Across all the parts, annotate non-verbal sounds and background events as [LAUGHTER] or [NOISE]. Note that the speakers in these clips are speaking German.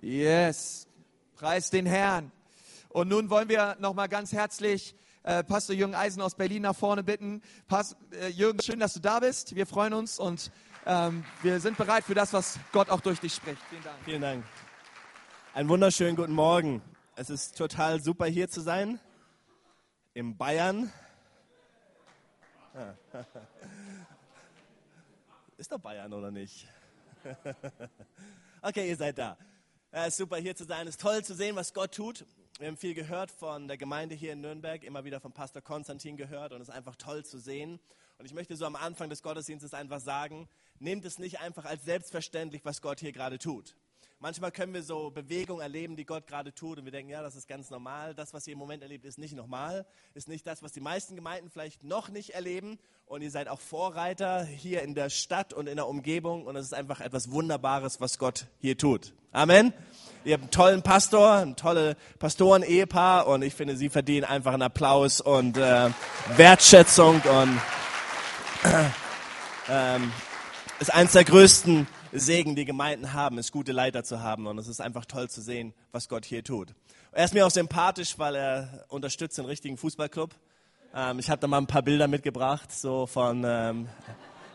Yes. Preis den Herrn. Und nun wollen wir nochmal ganz herzlich äh, Pastor Jürgen Eisen aus Berlin nach vorne bitten. Pas äh, Jürgen, schön, dass du da bist. Wir freuen uns und ähm, wir sind bereit für das, was Gott auch durch dich spricht. Vielen Dank. Vielen Dank. Einen wunderschönen guten Morgen. Es ist total super hier zu sein. In Bayern. [LAUGHS] Ist doch Bayern oder nicht? [LAUGHS] Okay, ihr seid da. Es ist super hier zu sein. Es ist toll zu sehen, was Gott tut. Wir haben viel gehört von der Gemeinde hier in Nürnberg, immer wieder von Pastor Konstantin gehört und es ist einfach toll zu sehen. Und ich möchte so am Anfang des Gottesdienstes einfach sagen, nehmt es nicht einfach als selbstverständlich, was Gott hier gerade tut. Manchmal können wir so Bewegungen erleben, die Gott gerade tut und wir denken, ja, das ist ganz normal. Das, was ihr im Moment erlebt, ist nicht normal, ist nicht das, was die meisten Gemeinden vielleicht noch nicht erleben. Und ihr seid auch Vorreiter hier in der Stadt und in der Umgebung und es ist einfach etwas Wunderbares, was Gott hier tut. Amen. Ihr habt einen tollen Pastor, ein tolle Pastoren-Ehepaar und ich finde, sie verdienen einfach einen Applaus und äh, Wertschätzung und äh, ähm, ist eines der größten Segen, die Gemeinden haben, ist gute Leiter zu haben. Und es ist einfach toll zu sehen, was Gott hier tut. Er ist mir auch sympathisch, weil er unterstützt den richtigen Fußballclub. Ähm, ich habe da mal ein paar Bilder mitgebracht, so von, ähm,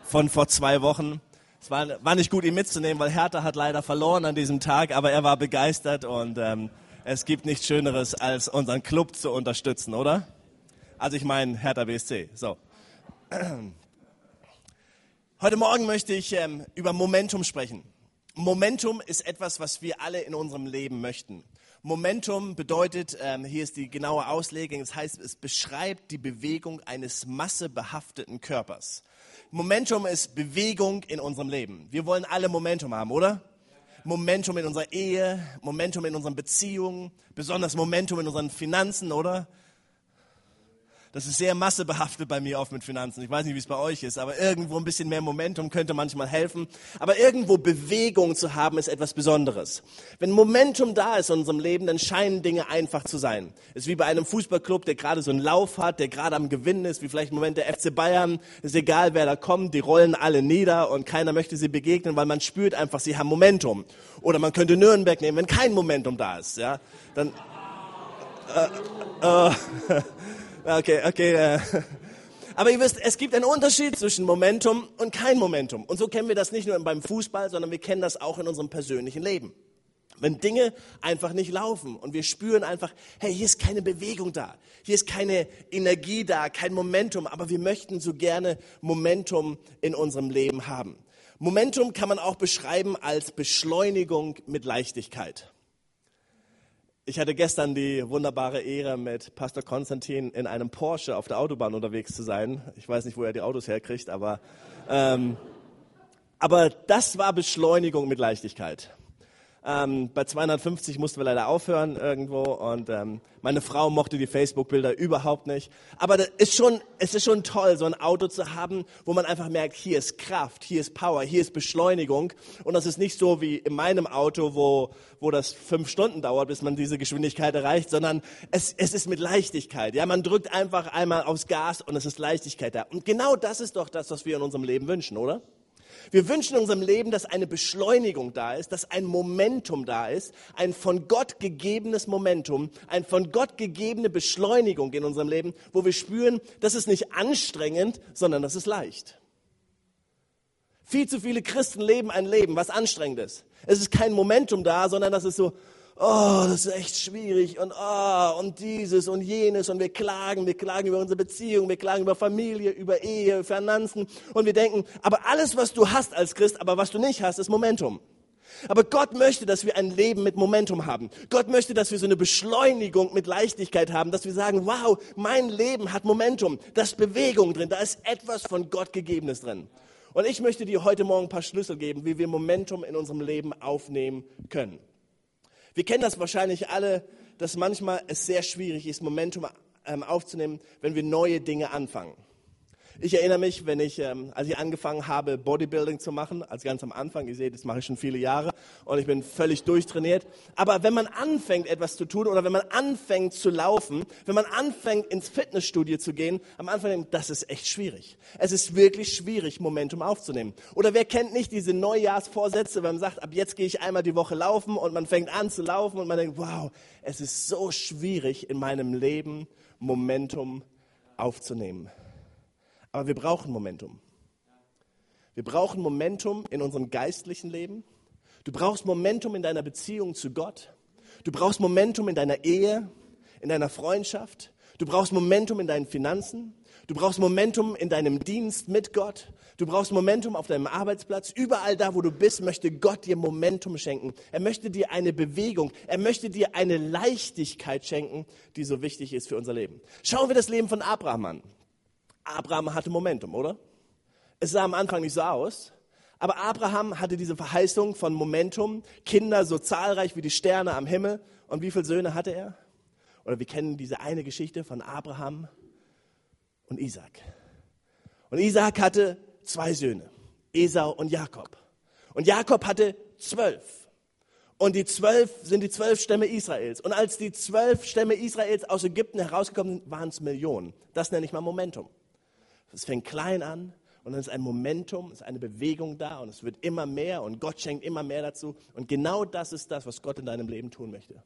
von vor zwei Wochen. Es war, war nicht gut, ihn mitzunehmen, weil Hertha hat leider verloren an diesem Tag, aber er war begeistert und ähm, es gibt nichts Schöneres, als unseren Club zu unterstützen, oder? Also ich meine Hertha BSC. So. Heute Morgen möchte ich ähm, über Momentum sprechen. Momentum ist etwas, was wir alle in unserem Leben möchten. Momentum bedeutet, ähm, hier ist die genaue Auslegung, das heißt, es beschreibt die Bewegung eines massebehafteten Körpers. Momentum ist Bewegung in unserem Leben. Wir wollen alle Momentum haben, oder? Momentum in unserer Ehe, Momentum in unseren Beziehungen, besonders Momentum in unseren Finanzen, oder? Das ist sehr massebehaftet bei mir oft mit Finanzen. Ich weiß nicht, wie es bei euch ist, aber irgendwo ein bisschen mehr Momentum könnte manchmal helfen. Aber irgendwo Bewegung zu haben, ist etwas Besonderes. Wenn Momentum da ist in unserem Leben, dann scheinen Dinge einfach zu sein. Es ist wie bei einem Fußballclub, der gerade so einen Lauf hat, der gerade am Gewinnen ist, wie vielleicht im Moment der FC Bayern. Ist egal, wer da kommt, die rollen alle nieder und keiner möchte sie begegnen, weil man spürt einfach, sie haben Momentum. Oder man könnte Nürnberg nehmen, wenn kein Momentum da ist. Ja, dann. Äh, äh, [LAUGHS] Okay, okay. Äh. [LAUGHS] Aber ihr wisst, es gibt einen Unterschied zwischen Momentum und kein Momentum. Und so kennen wir das nicht nur beim Fußball, sondern wir kennen das auch in unserem persönlichen Leben. Wenn Dinge einfach nicht laufen und wir spüren einfach, hey, hier ist keine Bewegung da, hier ist keine Energie da, kein Momentum, aber wir möchten so gerne Momentum in unserem Leben haben. Momentum kann man auch beschreiben als Beschleunigung mit Leichtigkeit. Ich hatte gestern die wunderbare Ehre, mit Pastor Konstantin in einem Porsche auf der Autobahn unterwegs zu sein. Ich weiß nicht, wo er die Autos herkriegt, aber, ähm, aber das war Beschleunigung mit Leichtigkeit. Ähm, bei 250 mussten wir leider aufhören irgendwo und ähm, meine Frau mochte die Facebook-Bilder überhaupt nicht. Aber das ist schon, es ist schon toll, so ein Auto zu haben, wo man einfach merkt, hier ist Kraft, hier ist Power, hier ist Beschleunigung. Und das ist nicht so wie in meinem Auto, wo, wo das fünf Stunden dauert, bis man diese Geschwindigkeit erreicht, sondern es, es ist mit Leichtigkeit. Ja, man drückt einfach einmal aufs Gas und es ist Leichtigkeit da. Und genau das ist doch das, was wir in unserem Leben wünschen, oder? Wir wünschen in unserem Leben, dass eine Beschleunigung da ist, dass ein Momentum da ist, ein von Gott gegebenes Momentum, ein von Gott gegebene Beschleunigung in unserem Leben, wo wir spüren, das ist nicht anstrengend, sondern das ist leicht. Viel zu viele Christen leben ein Leben, was anstrengend ist. Es ist kein Momentum da, sondern das ist so, oh, das ist echt schwierig und oh, und dieses und jenes und wir klagen, wir klagen über unsere Beziehung, wir klagen über Familie, über Ehe, Finanzen und wir denken, aber alles, was du hast als Christ, aber was du nicht hast, ist Momentum. Aber Gott möchte, dass wir ein Leben mit Momentum haben. Gott möchte, dass wir so eine Beschleunigung mit Leichtigkeit haben, dass wir sagen, wow, mein Leben hat Momentum, da ist Bewegung drin, da ist etwas von Gott gegebenes drin. Und ich möchte dir heute Morgen ein paar Schlüssel geben, wie wir Momentum in unserem Leben aufnehmen können. Wir kennen das wahrscheinlich alle, dass manchmal es sehr schwierig ist, Momentum ähm, aufzunehmen, wenn wir neue Dinge anfangen. Ich erinnere mich, wenn ich, ähm, als ich angefangen habe, Bodybuilding zu machen, als ganz am Anfang, ihr seht, das mache ich schon viele Jahre und ich bin völlig durchtrainiert. Aber wenn man anfängt, etwas zu tun oder wenn man anfängt zu laufen, wenn man anfängt, ins Fitnessstudio zu gehen, am Anfang, das ist echt schwierig. Es ist wirklich schwierig, Momentum aufzunehmen. Oder wer kennt nicht diese Neujahrsvorsätze, wenn man sagt, ab jetzt gehe ich einmal die Woche laufen und man fängt an zu laufen und man denkt, wow, es ist so schwierig in meinem Leben, Momentum aufzunehmen. Aber wir brauchen Momentum. Wir brauchen Momentum in unserem geistlichen Leben. Du brauchst Momentum in deiner Beziehung zu Gott. Du brauchst Momentum in deiner Ehe, in deiner Freundschaft. Du brauchst Momentum in deinen Finanzen. Du brauchst Momentum in deinem Dienst mit Gott. Du brauchst Momentum auf deinem Arbeitsplatz. Überall da, wo du bist, möchte Gott dir Momentum schenken. Er möchte dir eine Bewegung. Er möchte dir eine Leichtigkeit schenken, die so wichtig ist für unser Leben. Schauen wir das Leben von Abraham an. Abraham hatte Momentum, oder? Es sah am Anfang nicht so aus, aber Abraham hatte diese Verheißung von Momentum, Kinder so zahlreich wie die Sterne am Himmel. Und wie viele Söhne hatte er? Oder wir kennen diese eine Geschichte von Abraham und Isaac. Und Isaac hatte zwei Söhne, Esau und Jakob. Und Jakob hatte zwölf. Und die zwölf sind die zwölf Stämme Israels. Und als die zwölf Stämme Israels aus Ägypten herausgekommen sind, waren es Millionen. Das nenne ich mal Momentum. Es fängt klein an und dann ist ein Momentum, ist eine Bewegung da und es wird immer mehr und Gott schenkt immer mehr dazu. Und genau das ist das, was Gott in deinem Leben tun möchte.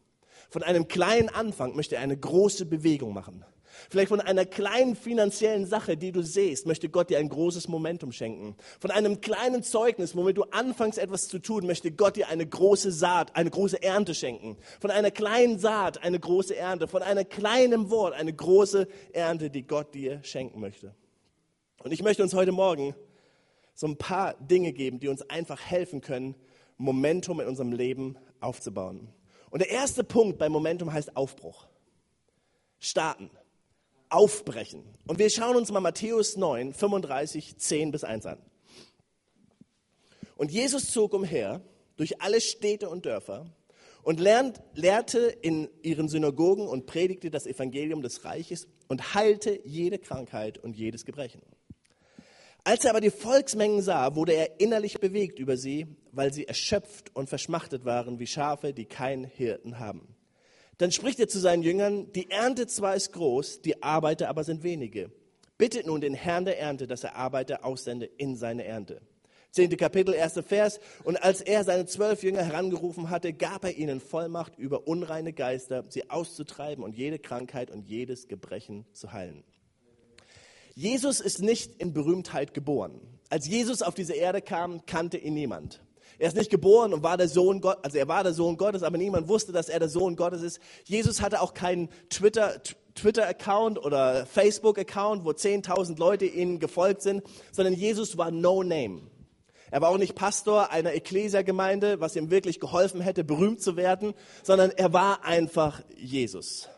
Von einem kleinen Anfang möchte er eine große Bewegung machen. Vielleicht von einer kleinen finanziellen Sache, die du siehst, möchte Gott dir ein großes Momentum schenken. Von einem kleinen Zeugnis, womit du anfängst etwas zu tun, möchte Gott dir eine große Saat, eine große Ernte schenken. Von einer kleinen Saat eine große Ernte. Von einem kleinen Wort eine große Ernte, die Gott dir schenken möchte. Und ich möchte uns heute Morgen so ein paar Dinge geben, die uns einfach helfen können, Momentum in unserem Leben aufzubauen. Und der erste Punkt bei Momentum heißt Aufbruch. Starten. Aufbrechen. Und wir schauen uns mal Matthäus 9, 35, 10 bis 1 an. Und Jesus zog umher durch alle Städte und Dörfer und lernt, lehrte in ihren Synagogen und predigte das Evangelium des Reiches und heilte jede Krankheit und jedes Gebrechen. Als er aber die Volksmengen sah, wurde er innerlich bewegt über sie, weil sie erschöpft und verschmachtet waren wie Schafe, die keinen Hirten haben. Dann spricht er zu seinen Jüngern, die Ernte zwar ist groß, die Arbeiter aber sind wenige. Bittet nun den Herrn der Ernte, dass er Arbeiter aussende in seine Ernte. Zehnte Kapitel, erster Vers. Und als er seine zwölf Jünger herangerufen hatte, gab er ihnen Vollmacht über unreine Geister, sie auszutreiben und jede Krankheit und jedes Gebrechen zu heilen. Jesus ist nicht in Berühmtheit geboren. Als Jesus auf diese Erde kam, kannte ihn niemand. Er ist nicht geboren und war der Sohn Gottes, also er war der Sohn Gottes, aber niemand wusste, dass er der Sohn Gottes ist. Jesus hatte auch keinen Twitter, Twitter-Account oder Facebook-Account, wo 10.000 Leute ihm gefolgt sind, sondern Jesus war no name. Er war auch nicht Pastor einer Ekklesia-Gemeinde, was ihm wirklich geholfen hätte, berühmt zu werden, sondern er war einfach Jesus.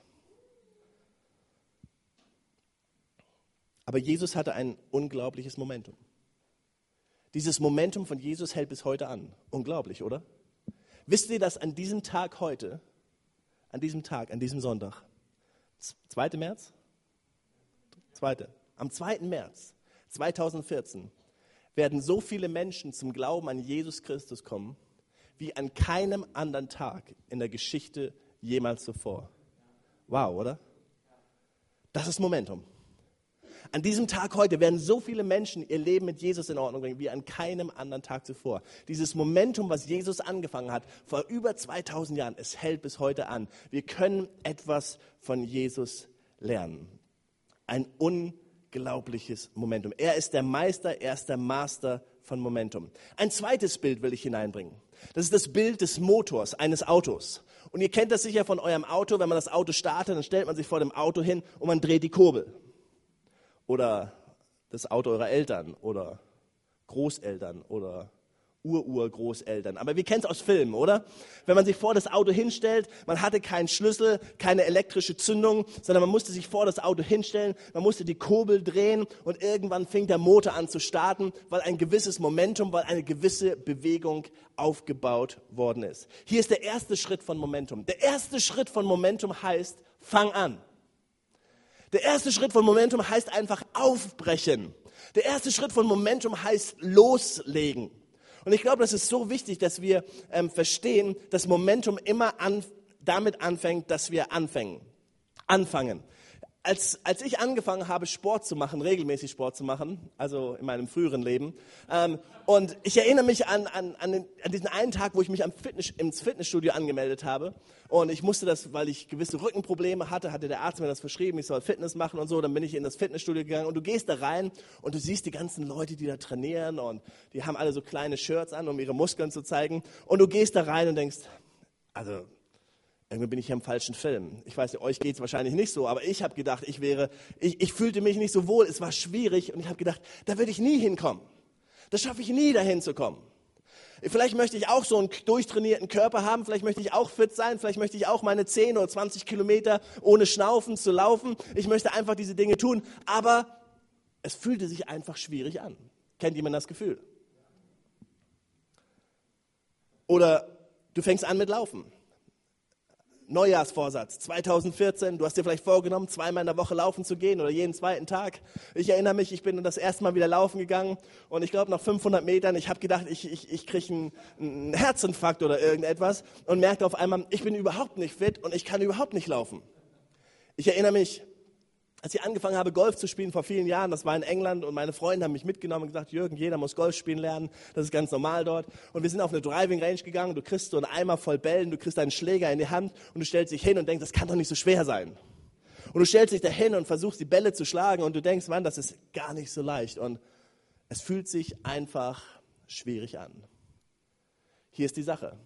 Aber Jesus hatte ein unglaubliches Momentum. Dieses Momentum von Jesus hält bis heute an. Unglaublich, oder? Wisst ihr, dass an diesem Tag heute, an diesem Tag, an diesem Sonntag, 2. März? 2. Am 2. März 2014 werden so viele Menschen zum Glauben an Jesus Christus kommen, wie an keinem anderen Tag in der Geschichte jemals zuvor. Wow, oder? Das ist Momentum. An diesem Tag heute werden so viele Menschen ihr Leben mit Jesus in Ordnung bringen, wie an keinem anderen Tag zuvor. Dieses Momentum, was Jesus angefangen hat, vor über 2000 Jahren, es hält bis heute an. Wir können etwas von Jesus lernen. Ein unglaubliches Momentum. Er ist der Meister, er ist der Master von Momentum. Ein zweites Bild will ich hineinbringen. Das ist das Bild des Motors eines Autos. Und ihr kennt das sicher von eurem Auto, wenn man das Auto startet, dann stellt man sich vor dem Auto hin und man dreht die Kurbel oder das Auto eurer Eltern oder Großeltern oder Ururgroßeltern. Aber wir kennen es aus Filmen, oder? Wenn man sich vor das Auto hinstellt, man hatte keinen Schlüssel, keine elektrische Zündung, sondern man musste sich vor das Auto hinstellen, man musste die Kurbel drehen und irgendwann fing der Motor an zu starten, weil ein gewisses Momentum, weil eine gewisse Bewegung aufgebaut worden ist. Hier ist der erste Schritt von Momentum. Der erste Schritt von Momentum heißt, fang an. Der erste Schritt von Momentum heißt einfach aufbrechen. Der erste Schritt von Momentum heißt loslegen. Und ich glaube, das ist so wichtig, dass wir ähm, verstehen, dass Momentum immer an, damit anfängt, dass wir anfangen. Anfangen als, als ich angefangen habe, Sport zu machen, regelmäßig Sport zu machen, also in meinem früheren Leben, ähm, und ich erinnere mich an, an, an, den, an diesen einen Tag, wo ich mich am Fitness, ins Fitnessstudio angemeldet habe. Und ich musste das, weil ich gewisse Rückenprobleme hatte, hatte der Arzt mir das verschrieben, ich soll Fitness machen und so. Dann bin ich in das Fitnessstudio gegangen und du gehst da rein und du siehst die ganzen Leute, die da trainieren und die haben alle so kleine Shirts an, um ihre Muskeln zu zeigen. Und du gehst da rein und denkst, also irgendwie bin ich hier im falschen Film. Ich weiß, euch geht es wahrscheinlich nicht so, aber ich habe gedacht, ich wäre, ich, ich fühlte mich nicht so wohl, es war schwierig und ich habe gedacht, da würde ich nie hinkommen. Das schaffe ich nie, dahin zu kommen. Vielleicht möchte ich auch so einen durchtrainierten Körper haben, vielleicht möchte ich auch fit sein, vielleicht möchte ich auch meine 10 oder 20 Kilometer ohne Schnaufen zu laufen. Ich möchte einfach diese Dinge tun, aber es fühlte sich einfach schwierig an. Kennt jemand das Gefühl? Oder du fängst an mit Laufen Neujahrsvorsatz 2014. Du hast dir vielleicht vorgenommen, zweimal in der Woche laufen zu gehen oder jeden zweiten Tag. Ich erinnere mich, ich bin das erste Mal wieder laufen gegangen und ich glaube nach 500 Metern, ich habe gedacht, ich, ich, ich kriege einen, einen Herzinfarkt oder irgendetwas und merkte auf einmal, ich bin überhaupt nicht fit und ich kann überhaupt nicht laufen. Ich erinnere mich, als ich angefangen habe, Golf zu spielen vor vielen Jahren, das war in England und meine Freunde haben mich mitgenommen und gesagt, Jürgen, jeder muss Golf spielen lernen, das ist ganz normal dort. Und wir sind auf eine Driving Range gegangen, du kriegst so einen Eimer voll Bällen, du kriegst einen Schläger in die Hand und du stellst dich hin und denkst, das kann doch nicht so schwer sein. Und du stellst dich da hin und versuchst die Bälle zu schlagen und du denkst, Mann, das ist gar nicht so leicht. Und es fühlt sich einfach schwierig an. Hier ist die Sache.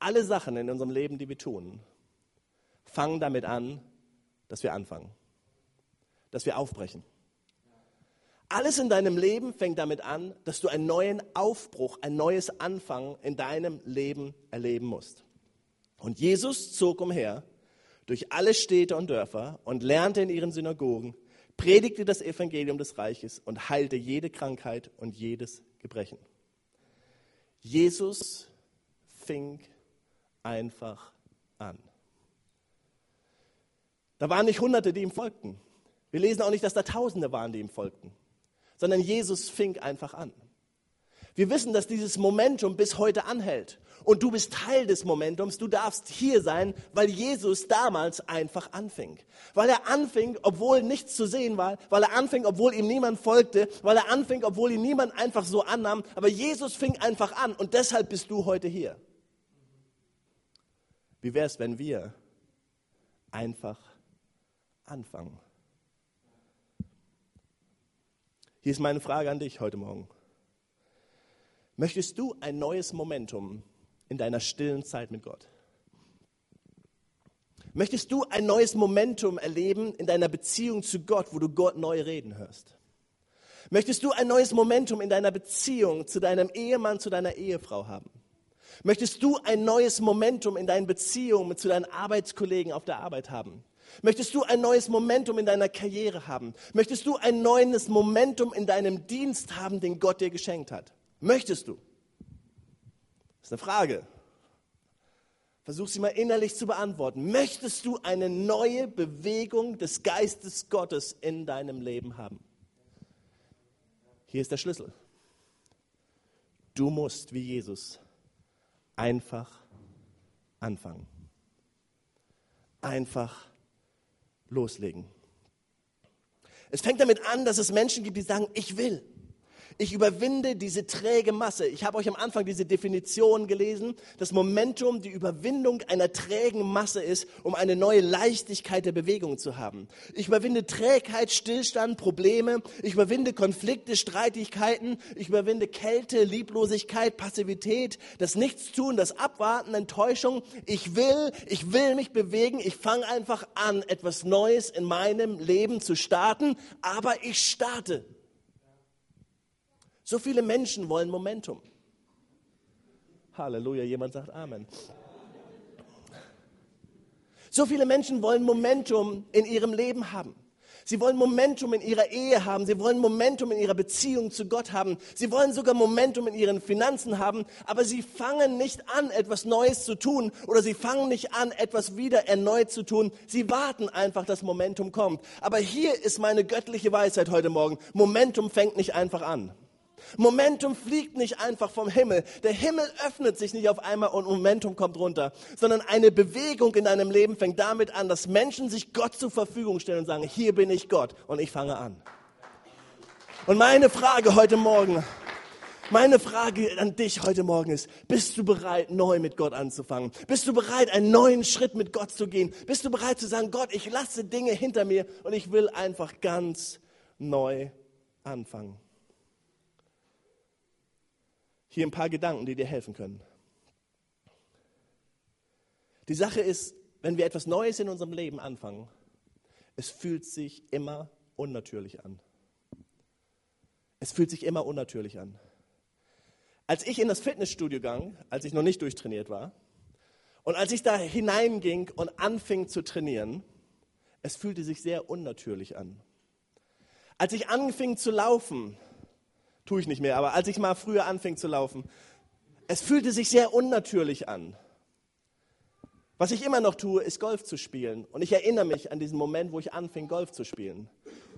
Alle Sachen in unserem Leben, die wir tun, fangen damit an, dass wir anfangen, dass wir aufbrechen. Alles in deinem Leben fängt damit an, dass du einen neuen Aufbruch, ein neues Anfangen in deinem Leben erleben musst. Und Jesus zog umher durch alle Städte und Dörfer und lernte in ihren Synagogen, predigte das Evangelium des Reiches und heilte jede Krankheit und jedes Gebrechen. Jesus fing einfach an. Da waren nicht Hunderte, die ihm folgten. Wir lesen auch nicht, dass da Tausende waren, die ihm folgten, sondern Jesus fing einfach an. Wir wissen, dass dieses Momentum bis heute anhält. Und du bist Teil des Momentums. Du darfst hier sein, weil Jesus damals einfach anfing. Weil er anfing, obwohl nichts zu sehen war. Weil er anfing, obwohl ihm niemand folgte. Weil er anfing, obwohl ihn niemand einfach so annahm. Aber Jesus fing einfach an. Und deshalb bist du heute hier. Wie wäre es, wenn wir einfach anfangen. Hier ist meine Frage an dich heute Morgen. Möchtest du ein neues Momentum in deiner stillen Zeit mit Gott? Möchtest du ein neues Momentum erleben in deiner Beziehung zu Gott, wo du Gott neu reden hörst? Möchtest du ein neues Momentum in deiner Beziehung zu deinem Ehemann, zu deiner Ehefrau haben? Möchtest du ein neues Momentum in deinen Beziehungen zu deinen Arbeitskollegen auf der Arbeit haben? Möchtest du ein neues Momentum in deiner Karriere haben? Möchtest du ein neues Momentum in deinem Dienst haben, den Gott dir geschenkt hat? Möchtest du? Das ist eine Frage. Versuch sie mal innerlich zu beantworten. Möchtest du eine neue Bewegung des Geistes Gottes in deinem Leben haben? Hier ist der Schlüssel. Du musst wie Jesus einfach anfangen. Einfach anfangen loslegen. Es fängt damit an, dass es Menschen gibt, die sagen, ich will. Ich überwinde diese träge Masse. Ich habe euch am Anfang diese Definition gelesen. Das Momentum, die Überwindung einer trägen Masse ist, um eine neue Leichtigkeit der Bewegung zu haben. Ich überwinde Trägheit, Stillstand, Probleme. Ich überwinde Konflikte, Streitigkeiten. Ich überwinde Kälte, Lieblosigkeit, Passivität, das Nichtstun, das Abwarten, Enttäuschung. Ich will, ich will mich bewegen. Ich fange einfach an, etwas Neues in meinem Leben zu starten. Aber ich starte. So viele Menschen wollen Momentum. Halleluja, jemand sagt Amen. So viele Menschen wollen Momentum in ihrem Leben haben. Sie wollen Momentum in ihrer Ehe haben. Sie wollen Momentum in ihrer Beziehung zu Gott haben. Sie wollen sogar Momentum in ihren Finanzen haben. Aber sie fangen nicht an, etwas Neues zu tun. Oder sie fangen nicht an, etwas wieder erneut zu tun. Sie warten einfach, dass Momentum kommt. Aber hier ist meine göttliche Weisheit heute Morgen. Momentum fängt nicht einfach an. Momentum fliegt nicht einfach vom Himmel. Der Himmel öffnet sich nicht auf einmal und Momentum kommt runter, sondern eine Bewegung in deinem Leben fängt damit an, dass Menschen sich Gott zur Verfügung stellen und sagen, hier bin ich Gott und ich fange an. Und meine Frage heute Morgen, meine Frage an dich heute Morgen ist, bist du bereit, neu mit Gott anzufangen? Bist du bereit, einen neuen Schritt mit Gott zu gehen? Bist du bereit zu sagen, Gott, ich lasse Dinge hinter mir und ich will einfach ganz neu anfangen? Hier ein paar Gedanken, die dir helfen können. Die Sache ist, wenn wir etwas Neues in unserem Leben anfangen, es fühlt sich immer unnatürlich an. Es fühlt sich immer unnatürlich an. Als ich in das Fitnessstudio ging, als ich noch nicht durchtrainiert war, und als ich da hineinging und anfing zu trainieren, es fühlte sich sehr unnatürlich an. Als ich anfing zu laufen, Tue ich nicht mehr, aber als ich mal früher anfing zu laufen, es fühlte sich sehr unnatürlich an. Was ich immer noch tue, ist Golf zu spielen. Und ich erinnere mich an diesen Moment, wo ich anfing, Golf zu spielen.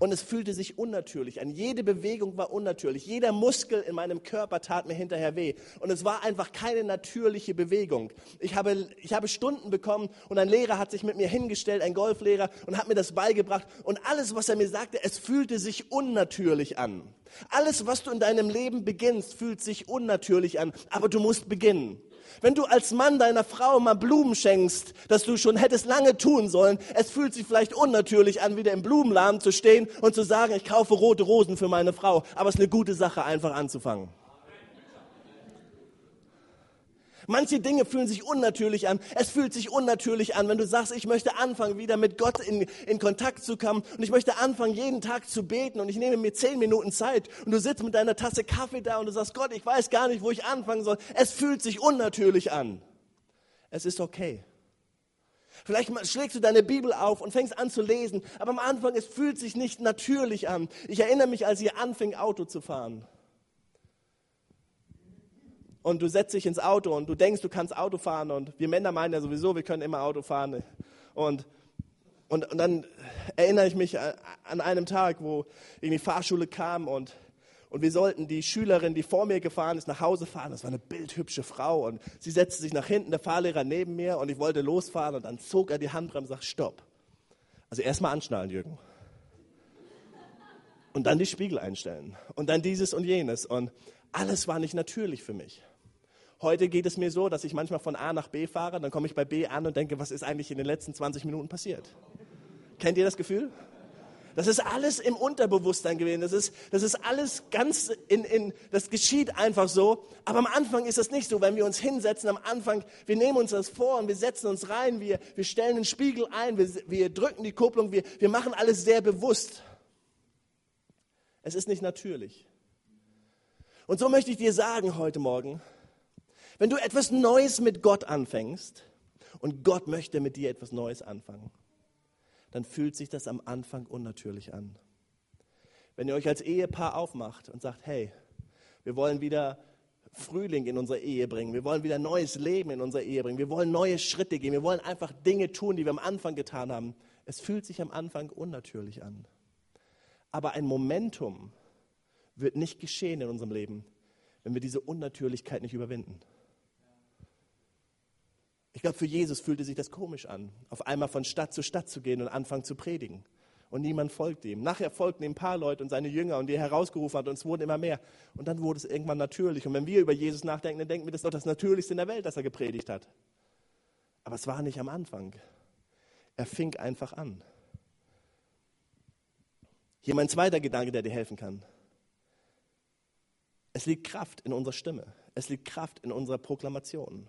Und es fühlte sich unnatürlich an. Jede Bewegung war unnatürlich. Jeder Muskel in meinem Körper tat mir hinterher weh. Und es war einfach keine natürliche Bewegung. Ich habe, ich habe Stunden bekommen und ein Lehrer hat sich mit mir hingestellt, ein Golflehrer, und hat mir das beigebracht. Und alles, was er mir sagte, es fühlte sich unnatürlich an. Alles, was du in deinem Leben beginnst, fühlt sich unnatürlich an. Aber du musst beginnen. Wenn du als Mann deiner Frau mal Blumen schenkst, das du schon hättest lange tun sollen, es fühlt sich vielleicht unnatürlich an, wieder im Blumenladen zu stehen und zu sagen, ich kaufe rote Rosen für meine Frau. Aber es ist eine gute Sache, einfach anzufangen. Manche Dinge fühlen sich unnatürlich an. Es fühlt sich unnatürlich an, wenn du sagst, ich möchte anfangen, wieder mit Gott in, in Kontakt zu kommen und ich möchte anfangen, jeden Tag zu beten und ich nehme mir zehn Minuten Zeit und du sitzt mit deiner Tasse Kaffee da und du sagst, Gott, ich weiß gar nicht, wo ich anfangen soll. Es fühlt sich unnatürlich an. Es ist okay. Vielleicht schlägst du deine Bibel auf und fängst an zu lesen, aber am Anfang, es fühlt sich nicht natürlich an. Ich erinnere mich, als ich anfing, Auto zu fahren und du setzt dich ins Auto und du denkst, du kannst Auto fahren und wir Männer meinen ja sowieso, wir können immer Auto fahren. Und, und, und dann erinnere ich mich an einem Tag, wo irgendwie Fahrschule kam und, und wir sollten die Schülerin, die vor mir gefahren ist, nach Hause fahren. Das war eine bildhübsche Frau und sie setzte sich nach hinten, der Fahrlehrer neben mir und ich wollte losfahren und dann zog er die Handbremse und sagt, stopp. Also erstmal anschnallen, Jürgen. Und dann die Spiegel einstellen und dann dieses und jenes und alles war nicht natürlich für mich. Heute geht es mir so, dass ich manchmal von A nach B fahre, dann komme ich bei B an und denke, was ist eigentlich in den letzten 20 Minuten passiert? Kennt ihr das Gefühl? Das ist alles im Unterbewusstsein gewesen. Das ist, das ist alles ganz in, in, das geschieht einfach so. Aber am Anfang ist das nicht so. Wenn wir uns hinsetzen, am Anfang, wir nehmen uns das vor und wir setzen uns rein, wir, wir stellen den Spiegel ein, wir, wir drücken die Kupplung, wir, wir machen alles sehr bewusst. Es ist nicht natürlich. Und so möchte ich dir sagen heute Morgen, wenn du etwas Neues mit Gott anfängst und Gott möchte mit dir etwas Neues anfangen, dann fühlt sich das am Anfang unnatürlich an. Wenn ihr euch als Ehepaar aufmacht und sagt, hey, wir wollen wieder Frühling in unsere Ehe bringen, wir wollen wieder neues Leben in unsere Ehe bringen, wir wollen neue Schritte gehen, wir wollen einfach Dinge tun, die wir am Anfang getan haben. Es fühlt sich am Anfang unnatürlich an. Aber ein Momentum wird nicht geschehen in unserem Leben, wenn wir diese Unnatürlichkeit nicht überwinden. Ich glaube, für Jesus fühlte sich das komisch an, auf einmal von Stadt zu Stadt zu gehen und anfangen zu predigen. Und niemand folgte ihm. Nachher folgten ihm ein paar Leute und seine Jünger und die er herausgerufen hat und es wurden immer mehr. Und dann wurde es irgendwann natürlich. Und wenn wir über Jesus nachdenken, dann denken wir, das ist doch das Natürlichste in der Welt, dass er gepredigt hat. Aber es war nicht am Anfang. Er fing einfach an. Hier mein zweiter Gedanke, der dir helfen kann. Es liegt Kraft in unserer Stimme. Es liegt Kraft in unserer Proklamation.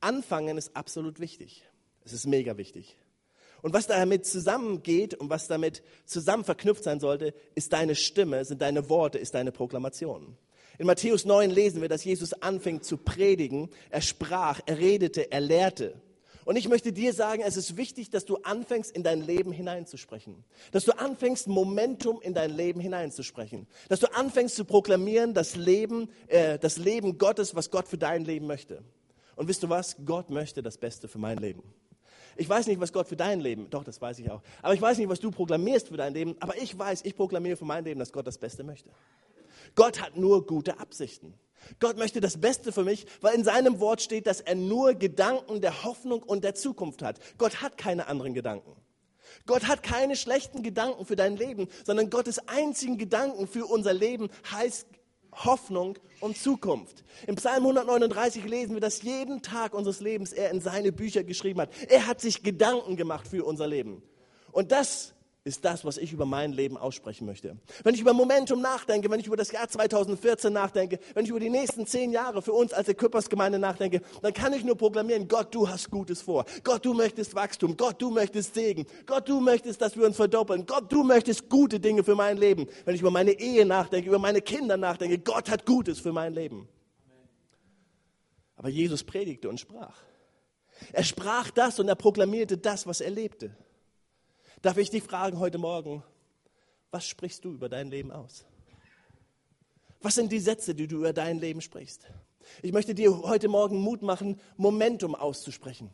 Anfangen ist absolut wichtig. Es ist mega wichtig. Und was damit zusammengeht und was damit zusammen verknüpft sein sollte, ist deine Stimme, sind deine Worte, ist deine Proklamation. In Matthäus 9 lesen wir, dass Jesus anfing zu predigen. Er sprach, er redete, er lehrte. Und ich möchte dir sagen, es ist wichtig, dass du anfängst, in dein Leben hineinzusprechen. Dass du anfängst, Momentum in dein Leben hineinzusprechen. Dass du anfängst zu proklamieren, das Leben, äh, das Leben Gottes, was Gott für dein Leben möchte. Und wisst du was? Gott möchte das Beste für mein Leben. Ich weiß nicht, was Gott für dein Leben, doch, das weiß ich auch. Aber ich weiß nicht, was du proklamierst für dein Leben. Aber ich weiß, ich proklamiere für mein Leben, dass Gott das Beste möchte. Gott hat nur gute Absichten. Gott möchte das Beste für mich, weil in seinem Wort steht, dass er nur Gedanken der Hoffnung und der Zukunft hat. Gott hat keine anderen Gedanken. Gott hat keine schlechten Gedanken für dein Leben, sondern Gottes einzigen Gedanken für unser Leben heißt Hoffnung und Zukunft. Im Psalm 139 lesen wir, dass jeden Tag unseres Lebens er in seine Bücher geschrieben hat. Er hat sich Gedanken gemacht für unser Leben. Und das ist das, was ich über mein Leben aussprechen möchte. Wenn ich über Momentum nachdenke, wenn ich über das Jahr 2014 nachdenke, wenn ich über die nächsten zehn Jahre für uns als Equippers-Gemeinde nachdenke, dann kann ich nur proklamieren, Gott, du hast Gutes vor. Gott, du möchtest Wachstum. Gott, du möchtest Segen. Gott, du möchtest, dass wir uns verdoppeln. Gott, du möchtest gute Dinge für mein Leben. Wenn ich über meine Ehe nachdenke, über meine Kinder nachdenke, Gott hat Gutes für mein Leben. Aber Jesus predigte und sprach. Er sprach das und er proklamierte das, was er lebte. Darf ich dich fragen heute Morgen, was sprichst du über dein Leben aus? Was sind die Sätze, die du über dein Leben sprichst? Ich möchte dir heute Morgen Mut machen, Momentum auszusprechen.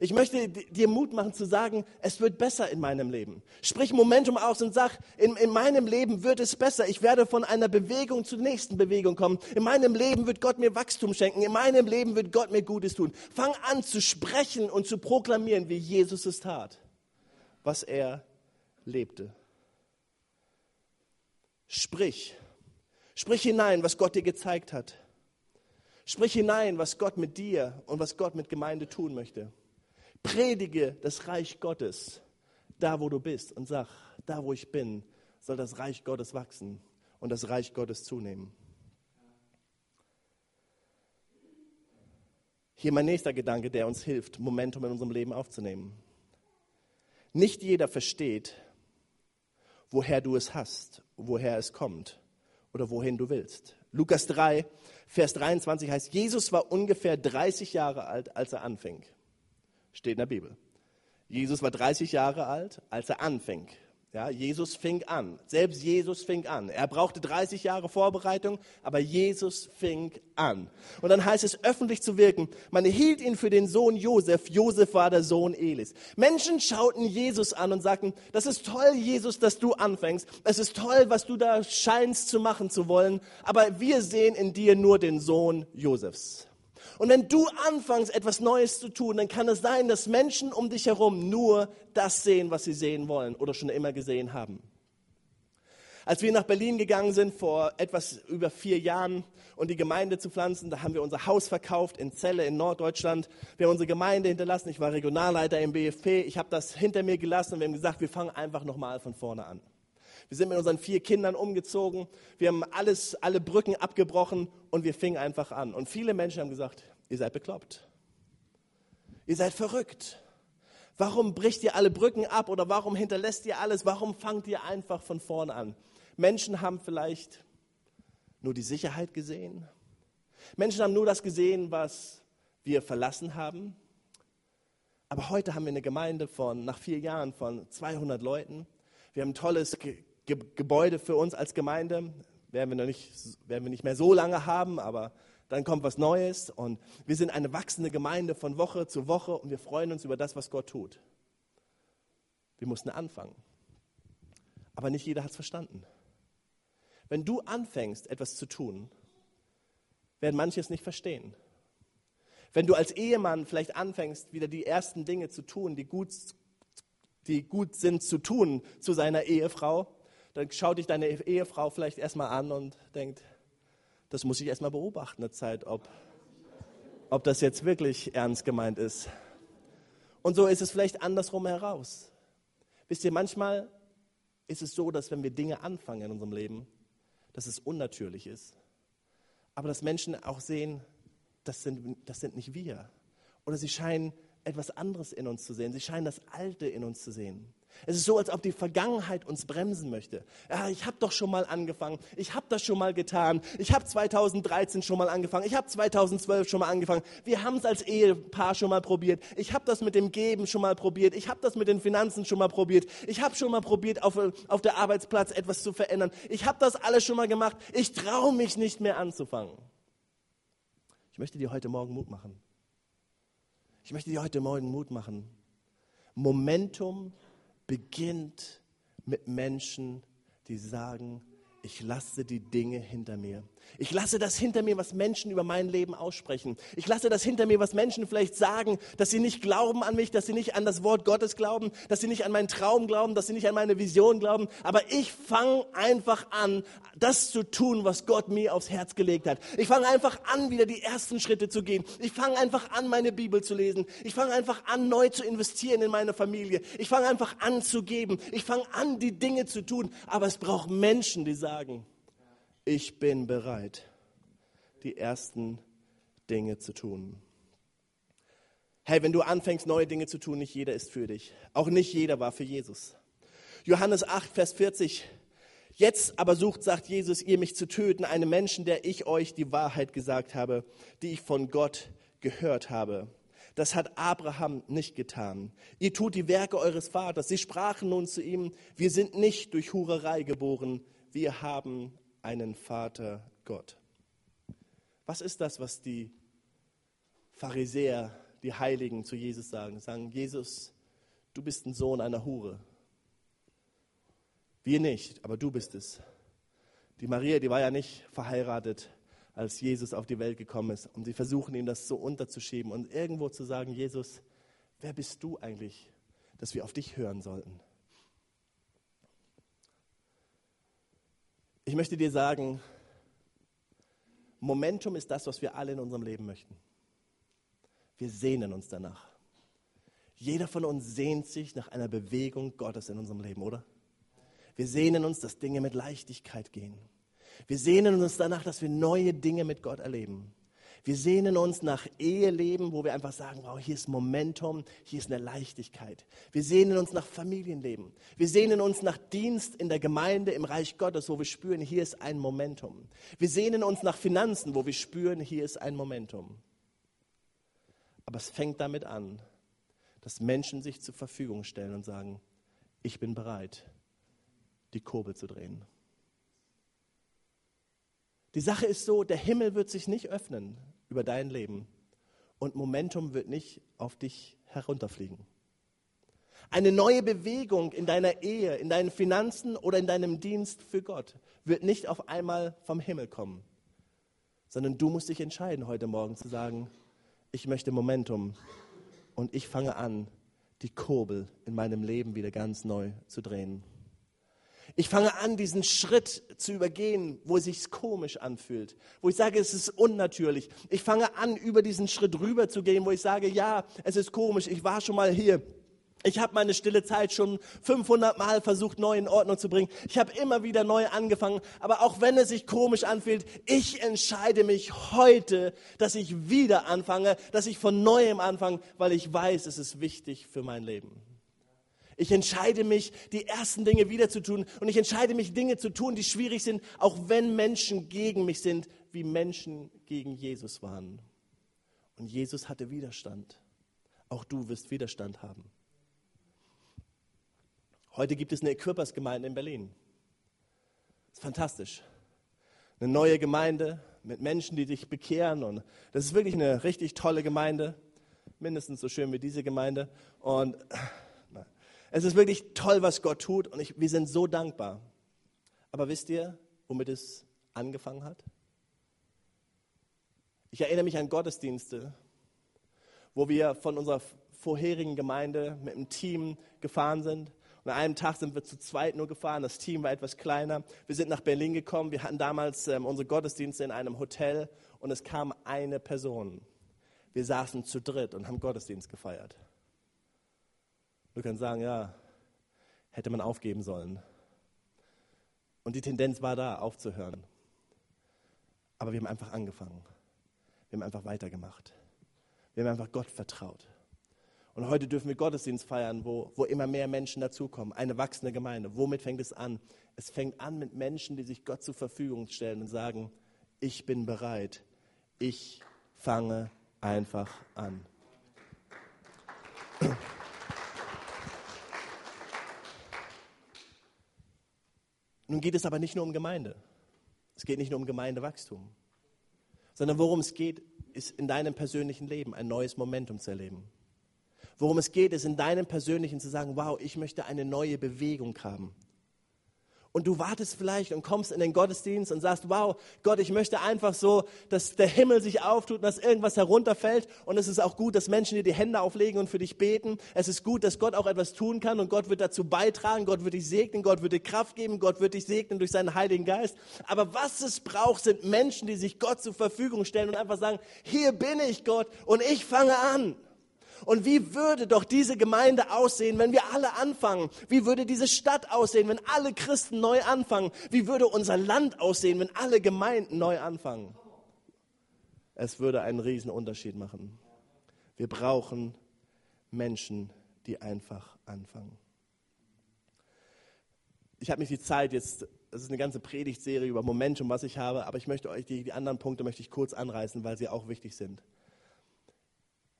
Ich möchte dir Mut machen zu sagen, es wird besser in meinem Leben. Sprich Momentum aus und sag, in, in meinem Leben wird es besser. Ich werde von einer Bewegung zur nächsten Bewegung kommen. In meinem Leben wird Gott mir Wachstum schenken. In meinem Leben wird Gott mir Gutes tun. Fang an zu sprechen und zu proklamieren, wie Jesus es tat was er lebte. Sprich, sprich hinein, was Gott dir gezeigt hat. Sprich hinein, was Gott mit dir und was Gott mit Gemeinde tun möchte. Predige das Reich Gottes da, wo du bist und sag, da, wo ich bin, soll das Reich Gottes wachsen und das Reich Gottes zunehmen. Hier mein nächster Gedanke, der uns hilft, Momentum in unserem Leben aufzunehmen. Nicht jeder versteht, woher du es hast, woher es kommt oder wohin du willst. Lukas 3, Vers 23 heißt, Jesus war ungefähr 30 Jahre alt, als er anfing. Steht in der Bibel. Jesus war 30 Jahre alt, als er anfing. Ja, Jesus fing an. Selbst Jesus fing an. Er brauchte 30 Jahre Vorbereitung, aber Jesus fing an. Und dann heißt es, öffentlich zu wirken. Man hielt ihn für den Sohn Josef. Josef war der Sohn Elis. Menschen schauten Jesus an und sagten, das ist toll, Jesus, dass du anfängst. Es ist toll, was du da scheinst zu machen zu wollen. Aber wir sehen in dir nur den Sohn Josefs. Und wenn du anfängst, etwas Neues zu tun, dann kann es sein, dass Menschen um dich herum nur das sehen, was sie sehen wollen oder schon immer gesehen haben. Als wir nach Berlin gegangen sind, vor etwas über vier Jahren, und die Gemeinde zu pflanzen, da haben wir unser Haus verkauft in Celle in Norddeutschland. Wir haben unsere Gemeinde hinterlassen. Ich war Regionalleiter im BFP. Ich habe das hinter mir gelassen und wir haben gesagt, wir fangen einfach nochmal von vorne an. Wir sind mit unseren vier Kindern umgezogen. Wir haben alles, alle Brücken abgebrochen und wir fingen einfach an. Und viele Menschen haben gesagt, ihr seid bekloppt. Ihr seid verrückt. Warum bricht ihr alle Brücken ab oder warum hinterlässt ihr alles? Warum fangt ihr einfach von vorne an? Menschen haben vielleicht nur die Sicherheit gesehen. Menschen haben nur das gesehen, was wir verlassen haben. Aber heute haben wir eine Gemeinde von, nach vier Jahren, von 200 Leuten. Wir haben ein tolles Ge Gebäude für uns als Gemeinde. Werden wir, noch nicht, werden wir nicht mehr so lange haben, aber dann kommt was Neues und wir sind eine wachsende Gemeinde von Woche zu Woche und wir freuen uns über das, was Gott tut. Wir mussten anfangen. Aber nicht jeder hat es verstanden. Wenn du anfängst, etwas zu tun, werden manche es nicht verstehen. Wenn du als Ehemann vielleicht anfängst, wieder die ersten Dinge zu tun, die gut, die gut sind zu tun zu seiner Ehefrau, dann schaut dich deine Ehefrau vielleicht erstmal an und denkt, das muss ich erstmal beobachten, eine Zeit, ob, ob das jetzt wirklich ernst gemeint ist. Und so ist es vielleicht andersrum heraus. Wisst ihr, manchmal ist es so, dass wenn wir Dinge anfangen in unserem Leben, dass es unnatürlich ist. Aber dass Menschen auch sehen, das sind, das sind nicht wir. Oder sie scheinen etwas anderes in uns zu sehen. Sie scheinen das Alte in uns zu sehen. Es ist so, als ob die Vergangenheit uns bremsen möchte. Ja, ich habe doch schon mal angefangen. Ich habe das schon mal getan. Ich habe 2013 schon mal angefangen. Ich habe 2012 schon mal angefangen. Wir haben es als Ehepaar schon mal probiert. Ich habe das mit dem Geben schon mal probiert. Ich habe das mit den Finanzen schon mal probiert. Ich habe schon mal probiert, auf, auf der Arbeitsplatz etwas zu verändern. Ich habe das alles schon mal gemacht. Ich traue mich nicht mehr anzufangen. Ich möchte dir heute Morgen Mut machen. Ich möchte dir heute Morgen Mut machen. Momentum beginnt mit Menschen, die sagen, ich lasse die Dinge hinter mir. Ich lasse das hinter mir, was Menschen über mein Leben aussprechen. Ich lasse das hinter mir, was Menschen vielleicht sagen, dass sie nicht glauben an mich, dass sie nicht an das Wort Gottes glauben, dass sie nicht an meinen Traum glauben, dass sie nicht an meine Vision glauben. Aber ich fange einfach an, das zu tun, was Gott mir aufs Herz gelegt hat. Ich fange einfach an, wieder die ersten Schritte zu gehen. Ich fange einfach an, meine Bibel zu lesen. Ich fange einfach an, neu zu investieren in meine Familie. Ich fange einfach an zu geben. Ich fange an, die Dinge zu tun. Aber es braucht Menschen, die sagen, ich bin bereit, die ersten Dinge zu tun. Hey, wenn du anfängst, neue Dinge zu tun, nicht jeder ist für dich. Auch nicht jeder war für Jesus. Johannes 8, Vers 40. Jetzt aber sucht, sagt Jesus, ihr mich zu töten, einen Menschen, der ich euch die Wahrheit gesagt habe, die ich von Gott gehört habe. Das hat Abraham nicht getan. Ihr tut die Werke eures Vaters. Sie sprachen nun zu ihm, wir sind nicht durch Hurerei geboren, wir haben einen Vater Gott. Was ist das, was die Pharisäer, die Heiligen zu Jesus sagen? Sagen, Jesus, du bist ein Sohn einer Hure. Wir nicht, aber du bist es. Die Maria, die war ja nicht verheiratet, als Jesus auf die Welt gekommen ist. Und sie versuchen ihm das so unterzuschieben und irgendwo zu sagen, Jesus, wer bist du eigentlich, dass wir auf dich hören sollten? Ich möchte dir sagen, Momentum ist das, was wir alle in unserem Leben möchten. Wir sehnen uns danach. Jeder von uns sehnt sich nach einer Bewegung Gottes in unserem Leben, oder? Wir sehnen uns, dass Dinge mit Leichtigkeit gehen. Wir sehnen uns danach, dass wir neue Dinge mit Gott erleben. Wir sehnen uns nach Eheleben, wo wir einfach sagen, wow, hier ist Momentum, hier ist eine Leichtigkeit. Wir sehnen uns nach Familienleben. Wir sehnen uns nach Dienst in der Gemeinde, im Reich Gottes, wo wir spüren, hier ist ein Momentum. Wir sehnen uns nach Finanzen, wo wir spüren, hier ist ein Momentum. Aber es fängt damit an, dass Menschen sich zur Verfügung stellen und sagen, ich bin bereit, die Kurbel zu drehen. Die Sache ist so, der Himmel wird sich nicht öffnen über dein Leben und Momentum wird nicht auf dich herunterfliegen. Eine neue Bewegung in deiner Ehe, in deinen Finanzen oder in deinem Dienst für Gott wird nicht auf einmal vom Himmel kommen, sondern du musst dich entscheiden heute Morgen zu sagen, ich möchte Momentum und ich fange an, die Kurbel in meinem Leben wieder ganz neu zu drehen. Ich fange an, diesen Schritt zu übergehen, wo es sich komisch anfühlt, wo ich sage, es ist unnatürlich. Ich fange an, über diesen Schritt rüber zu gehen, wo ich sage, ja, es ist komisch, ich war schon mal hier. Ich habe meine stille Zeit schon 500 Mal versucht, neu in Ordnung zu bringen. Ich habe immer wieder neu angefangen. Aber auch wenn es sich komisch anfühlt, ich entscheide mich heute, dass ich wieder anfange, dass ich von neuem anfange, weil ich weiß, es ist wichtig für mein Leben. Ich entscheide mich, die ersten Dinge wieder zu tun. Und ich entscheide mich, Dinge zu tun, die schwierig sind, auch wenn Menschen gegen mich sind, wie Menschen gegen Jesus waren. Und Jesus hatte Widerstand. Auch du wirst Widerstand haben. Heute gibt es eine Equippers-Gemeinde in Berlin. Das ist fantastisch. Eine neue Gemeinde mit Menschen, die dich bekehren. Und das ist wirklich eine richtig tolle Gemeinde. Mindestens so schön wie diese Gemeinde. Und es ist wirklich toll, was Gott tut und ich, wir sind so dankbar. Aber wisst ihr, womit es angefangen hat? Ich erinnere mich an Gottesdienste, wo wir von unserer vorherigen Gemeinde mit einem Team gefahren sind. Und an einem Tag sind wir zu zweit nur gefahren. Das Team war etwas kleiner. Wir sind nach Berlin gekommen. Wir hatten damals ähm, unsere Gottesdienste in einem Hotel und es kam eine Person. Wir saßen zu dritt und haben Gottesdienst gefeiert. Du kannst sagen, ja, hätte man aufgeben sollen. Und die Tendenz war da, aufzuhören. Aber wir haben einfach angefangen. Wir haben einfach weitergemacht. Wir haben einfach Gott vertraut. Und heute dürfen wir Gottesdienst feiern, wo, wo immer mehr Menschen dazukommen. Eine wachsende Gemeinde. Womit fängt es an? Es fängt an mit Menschen, die sich Gott zur Verfügung stellen und sagen, ich bin bereit. Ich fange einfach an. Nun geht es aber nicht nur um Gemeinde. Es geht nicht nur um Gemeindewachstum, sondern worum es geht, ist in deinem persönlichen Leben ein neues Momentum zu erleben. Worum es geht, ist in deinem persönlichen zu sagen, wow, ich möchte eine neue Bewegung haben und du wartest vielleicht und kommst in den Gottesdienst und sagst, wow, Gott, ich möchte einfach so, dass der Himmel sich auftut und dass irgendwas herunterfällt. Und es ist auch gut, dass Menschen dir die Hände auflegen und für dich beten. Es ist gut, dass Gott auch etwas tun kann und Gott wird dazu beitragen. Gott wird dich segnen, Gott wird dir Kraft geben, Gott wird dich segnen durch seinen Heiligen Geist. Aber was es braucht, sind Menschen, die sich Gott zur Verfügung stellen und einfach sagen, hier bin ich Gott und ich fange an. Und wie würde doch diese Gemeinde aussehen, wenn wir alle anfangen? Wie würde diese Stadt aussehen, wenn alle Christen neu anfangen? Wie würde unser Land aussehen, wenn alle Gemeinden neu anfangen? Es würde einen riesen Unterschied machen. Wir brauchen Menschen, die einfach anfangen. Ich habe nicht die Zeit jetzt, es ist eine ganze Predigtserie über Momentum, was ich habe, aber ich möchte euch die, die anderen Punkte möchte ich kurz anreißen, weil sie auch wichtig sind.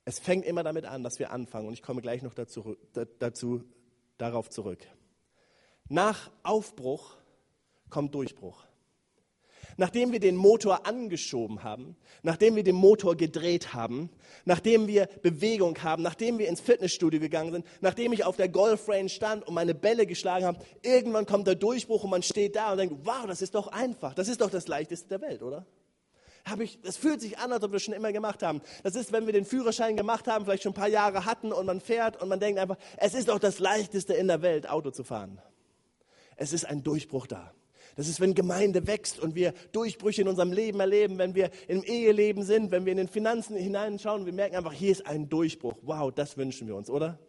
Es fängt immer damit an, dass wir anfangen und ich komme gleich noch dazu, dazu darauf zurück. Nach Aufbruch kommt Durchbruch. Nachdem wir den Motor angeschoben haben, nachdem wir den Motor gedreht haben, nachdem wir Bewegung haben, nachdem wir ins Fitnessstudio gegangen sind, nachdem ich auf der Golfrange stand und meine Bälle geschlagen habe, irgendwann kommt der Durchbruch und man steht da und denkt, wow, das ist doch einfach, das ist doch das Leichteste der Welt, oder? Habe ich, das fühlt sich an, als ob wir es schon immer gemacht haben. Das ist, wenn wir den Führerschein gemacht haben, vielleicht schon ein paar Jahre hatten und man fährt und man denkt einfach, es ist doch das Leichteste in der Welt, Auto zu fahren. Es ist ein Durchbruch da. Das ist, wenn Gemeinde wächst und wir Durchbrüche in unserem Leben erleben, wenn wir im Eheleben sind, wenn wir in den Finanzen hineinschauen, wir merken einfach, hier ist ein Durchbruch. Wow, das wünschen wir uns, oder?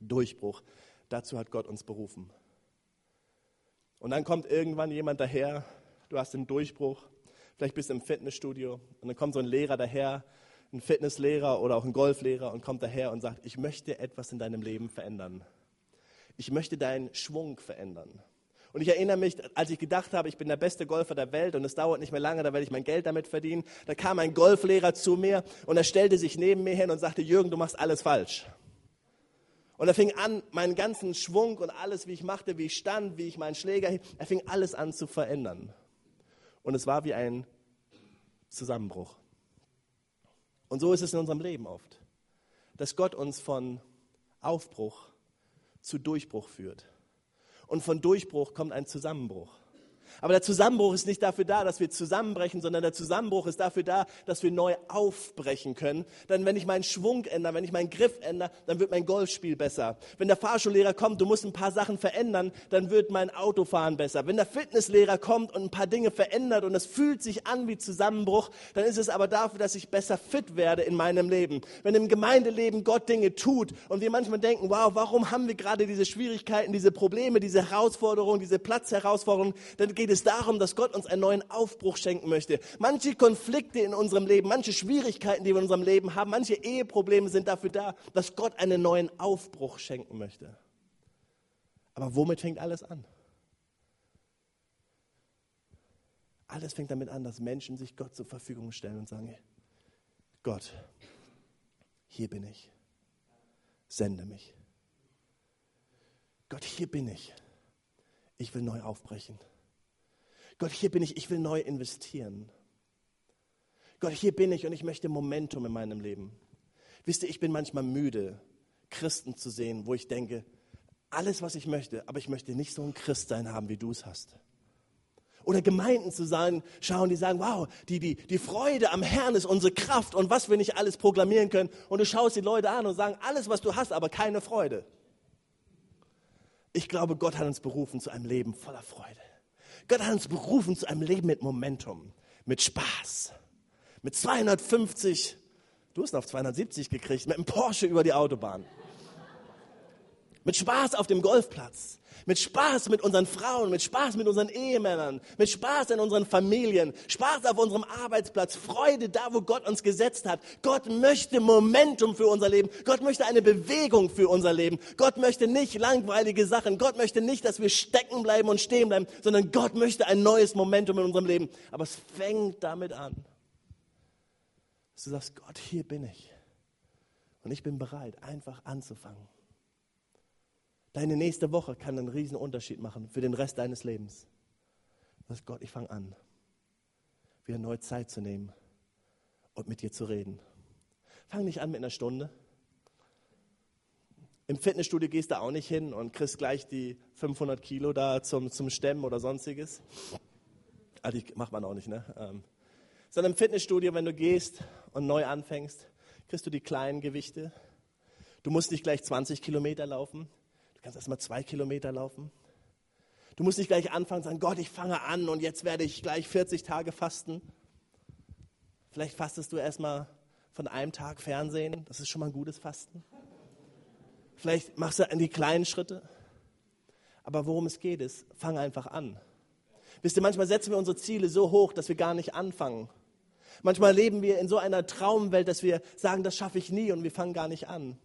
Durchbruch. Dazu hat Gott uns berufen. Und dann kommt irgendwann jemand daher, du hast den Durchbruch Vielleicht bist du im Fitnessstudio und dann kommt so ein Lehrer daher, ein Fitnesslehrer oder auch ein Golflehrer und kommt daher und sagt, ich möchte etwas in deinem Leben verändern. Ich möchte deinen Schwung verändern. Und ich erinnere mich, als ich gedacht habe, ich bin der beste Golfer der Welt und es dauert nicht mehr lange, da werde ich mein Geld damit verdienen. Da kam ein Golflehrer zu mir und er stellte sich neben mir hin und sagte, Jürgen, du machst alles falsch. Und er fing an, meinen ganzen Schwung und alles, wie ich machte, wie ich stand, wie ich meinen Schläger, er fing alles an zu verändern. Und es war wie ein Zusammenbruch. Und so ist es in unserem Leben oft, dass Gott uns von Aufbruch zu Durchbruch führt. Und von Durchbruch kommt ein Zusammenbruch. Aber der Zusammenbruch ist nicht dafür da, dass wir zusammenbrechen, sondern der Zusammenbruch ist dafür da, dass wir neu aufbrechen können. Denn wenn ich meinen Schwung ändere, wenn ich meinen Griff ändere, dann wird mein Golfspiel besser. Wenn der Fahrschullehrer kommt, du musst ein paar Sachen verändern, dann wird mein Autofahren besser. Wenn der Fitnesslehrer kommt und ein paar Dinge verändert und es fühlt sich an wie Zusammenbruch, dann ist es aber dafür, dass ich besser fit werde in meinem Leben. Wenn im Gemeindeleben Gott Dinge tut und wir manchmal denken, wow, warum haben wir gerade diese Schwierigkeiten, diese Probleme, diese Herausforderungen, diese Platzherausforderungen, dann geht es darum, dass Gott uns einen neuen Aufbruch schenken möchte. Manche Konflikte in unserem Leben, manche Schwierigkeiten, die wir in unserem Leben haben, manche Eheprobleme sind dafür da, dass Gott einen neuen Aufbruch schenken möchte. Aber womit fängt alles an? Alles fängt damit an, dass Menschen sich Gott zur Verfügung stellen und sagen, Gott, hier bin ich, sende mich. Gott, hier bin ich. Ich will neu aufbrechen. Gott, hier bin ich, ich will neu investieren. Gott, hier bin ich und ich möchte Momentum in meinem Leben. Wisst ihr, ich bin manchmal müde, Christen zu sehen, wo ich denke, alles, was ich möchte, aber ich möchte nicht so ein Christsein haben, wie du es hast. Oder Gemeinden zu sein, schauen, die sagen, wow, die, die, die Freude am Herrn ist unsere Kraft und was wir nicht alles proklamieren können. Und du schaust die Leute an und sagen, alles, was du hast, aber keine Freude. Ich glaube, Gott hat uns berufen zu einem Leben voller Freude. Gott hat uns berufen zu einem Leben mit Momentum, mit Spaß, mit 250, du hast auf 270 gekriegt, mit einem Porsche über die Autobahn. Mit Spaß auf dem Golfplatz. Mit Spaß mit unseren Frauen, mit Spaß mit unseren Ehemännern, mit Spaß in unseren Familien, Spaß auf unserem Arbeitsplatz, Freude da, wo Gott uns gesetzt hat. Gott möchte Momentum für unser Leben. Gott möchte eine Bewegung für unser Leben. Gott möchte nicht langweilige Sachen. Gott möchte nicht, dass wir stecken bleiben und stehen bleiben, sondern Gott möchte ein neues Momentum in unserem Leben. Aber es fängt damit an, dass du sagst, Gott, hier bin ich. Und ich bin bereit, einfach anzufangen. Deine nächste Woche kann einen riesen Unterschied machen für den Rest deines Lebens. Sagst Gott, ich fange an, wieder neue Zeit zu nehmen und mit dir zu reden. Fang nicht an mit einer Stunde. Im Fitnessstudio gehst du auch nicht hin und kriegst gleich die 500 Kilo da zum, zum Stemmen oder sonstiges. Ah, die macht man auch nicht, ne? Ähm, sondern im Fitnessstudio, wenn du gehst und neu anfängst, kriegst du die kleinen Gewichte. Du musst nicht gleich 20 Kilometer laufen. Du kannst erst mal zwei Kilometer laufen. Du musst nicht gleich anfangen und sagen, Gott, ich fange an und jetzt werde ich gleich 40 Tage fasten. Vielleicht fastest du erstmal von einem Tag Fernsehen. Das ist schon mal ein gutes Fasten. Vielleicht machst du die kleinen Schritte. Aber worum es geht, ist, fang einfach an. Wisst ihr, manchmal setzen wir unsere Ziele so hoch, dass wir gar nicht anfangen. Manchmal leben wir in so einer Traumwelt, dass wir sagen, das schaffe ich nie und wir fangen gar nicht an.